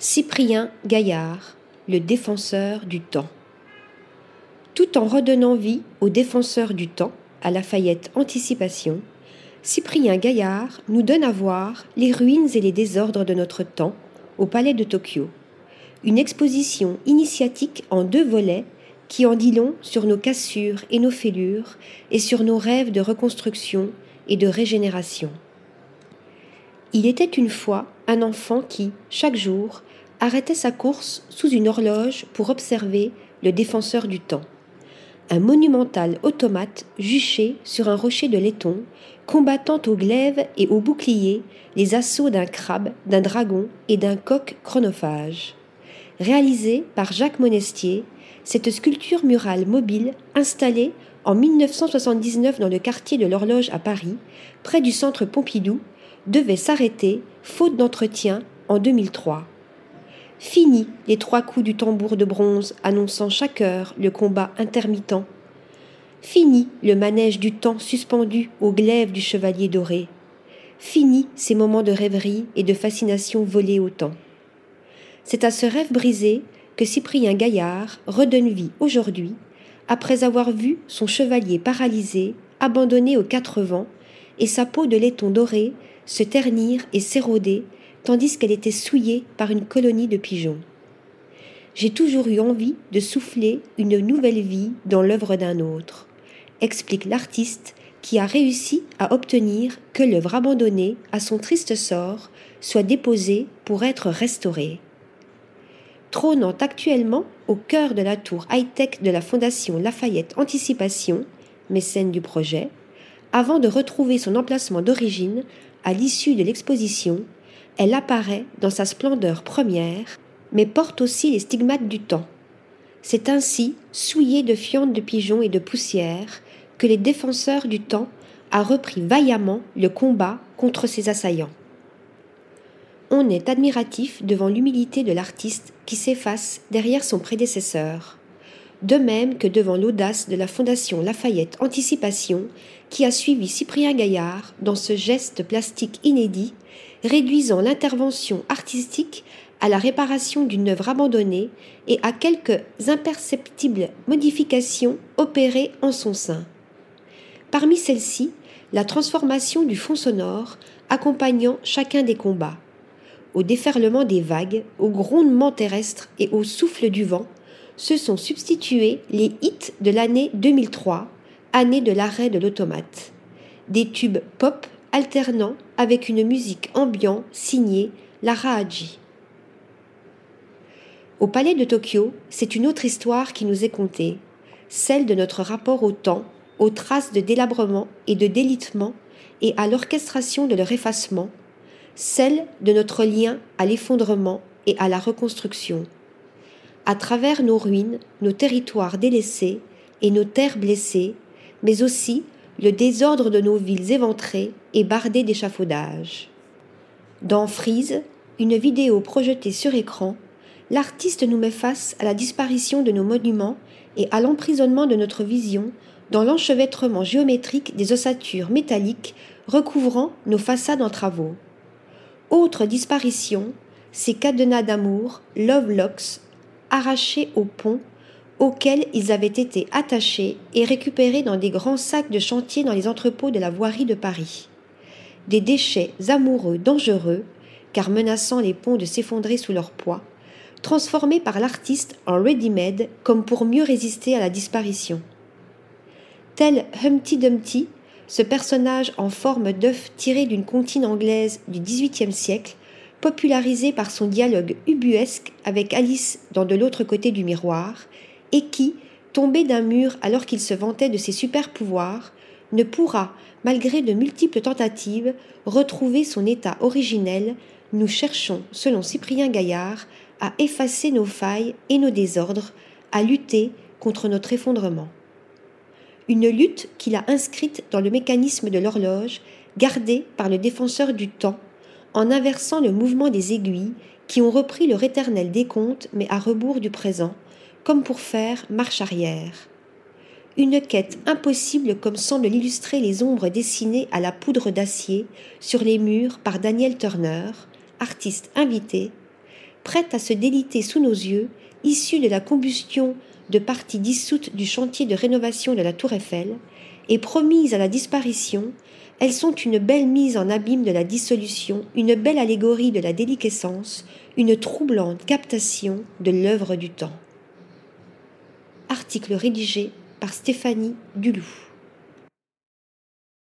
Cyprien Gaillard, le défenseur du temps. Tout en redonnant vie au défenseur du temps, à Lafayette Anticipation, Cyprien Gaillard nous donne à voir les ruines et les désordres de notre temps au Palais de Tokyo. Une exposition initiatique en deux volets qui en dit long sur nos cassures et nos fêlures et sur nos rêves de reconstruction et de régénération. Il était une fois un enfant qui, chaque jour, arrêtait sa course sous une horloge pour observer le défenseur du temps. Un monumental automate juché sur un rocher de laiton, combattant au glaive et au bouclier les assauts d'un crabe, d'un dragon et d'un coq chronophage. Réalisé par Jacques Monestier, cette sculpture murale mobile, installée en 1979 dans le quartier de l'Horloge à Paris, près du centre Pompidou, devait s'arrêter, faute d'entretien, en 2003. Fini les trois coups du tambour de bronze annonçant chaque heure le combat intermittent. Fini le manège du temps suspendu au glaive du chevalier doré. Fini ces moments de rêverie et de fascination volés au temps. C'est à ce rêve brisé que Cyprien Gaillard redonne vie aujourd'hui, après avoir vu son chevalier paralysé, abandonné aux quatre vents, et sa peau de laiton doré se ternir et s'éroder, tandis qu'elle était souillée par une colonie de pigeons. J'ai toujours eu envie de souffler une nouvelle vie dans l'œuvre d'un autre, explique l'artiste qui a réussi à obtenir que l'œuvre abandonnée à son triste sort soit déposée pour être restaurée. Trônant actuellement au cœur de la tour high-tech de la Fondation Lafayette Anticipation, mécène du projet, avant de retrouver son emplacement d'origine à l'issue de l'exposition, elle apparaît dans sa splendeur première, mais porte aussi les stigmates du temps. C'est ainsi, souillée de fientes de pigeons et de poussière, que les défenseurs du temps a repris vaillamment le combat contre ses assaillants. On est admiratif devant l'humilité de l'artiste qui s'efface derrière son prédécesseur, de même que devant l'audace de la Fondation Lafayette Anticipation qui a suivi Cyprien Gaillard dans ce geste plastique inédit, réduisant l'intervention artistique à la réparation d'une œuvre abandonnée et à quelques imperceptibles modifications opérées en son sein. Parmi celles-ci, la transformation du fond sonore accompagnant chacun des combats. Au déferlement des vagues, au grondement terrestre et au souffle du vent, se sont substitués les hits de l'année 2003 année de l'arrêt de l'automate. Des tubes pop alternant avec une musique ambiante signée Lara Haji. Au palais de Tokyo, c'est une autre histoire qui nous est contée, celle de notre rapport au temps, aux traces de délabrement et de délitement et à l'orchestration de leur effacement, celle de notre lien à l'effondrement et à la reconstruction. À travers nos ruines, nos territoires délaissés et nos terres blessées, mais aussi le désordre de nos villes éventrées et bardées d'échafaudages. Dans Frise, une vidéo projetée sur écran, l'artiste nous met face à la disparition de nos monuments et à l'emprisonnement de notre vision dans l'enchevêtrement géométrique des ossatures métalliques recouvrant nos façades en travaux. Autre disparition, ces cadenas d'amour, love locks, arrachés au pont auxquels ils avaient été attachés et récupérés dans des grands sacs de chantier dans les entrepôts de la voirie de Paris. Des déchets amoureux dangereux, car menaçant les ponts de s'effondrer sous leur poids, transformés par l'artiste en ready-made comme pour mieux résister à la disparition. Tel Humpty Dumpty, ce personnage en forme d'œuf tiré d'une comptine anglaise du XVIIIe siècle, popularisé par son dialogue ubuesque avec Alice dans De l'autre côté du miroir, et qui, tombé d'un mur alors qu'il se vantait de ses super pouvoirs, ne pourra, malgré de multiples tentatives, retrouver son état originel, nous cherchons, selon Cyprien Gaillard, à effacer nos failles et nos désordres, à lutter contre notre effondrement. Une lutte qu'il a inscrite dans le mécanisme de l'horloge, gardée par le défenseur du temps, en inversant le mouvement des aiguilles qui ont repris leur éternel décompte mais à rebours du présent, comme pour faire marche arrière. Une quête impossible comme semblent l'illustrer les ombres dessinées à la poudre d'acier sur les murs par Daniel Turner, artiste invité, prêtes à se déliter sous nos yeux, issues de la combustion de parties dissoutes du chantier de rénovation de la Tour Eiffel, et promises à la disparition, elles sont une belle mise en abîme de la dissolution, une belle allégorie de la déliquescence, une troublante captation de l'œuvre du temps. Article rédigé par Stéphanie Dulou.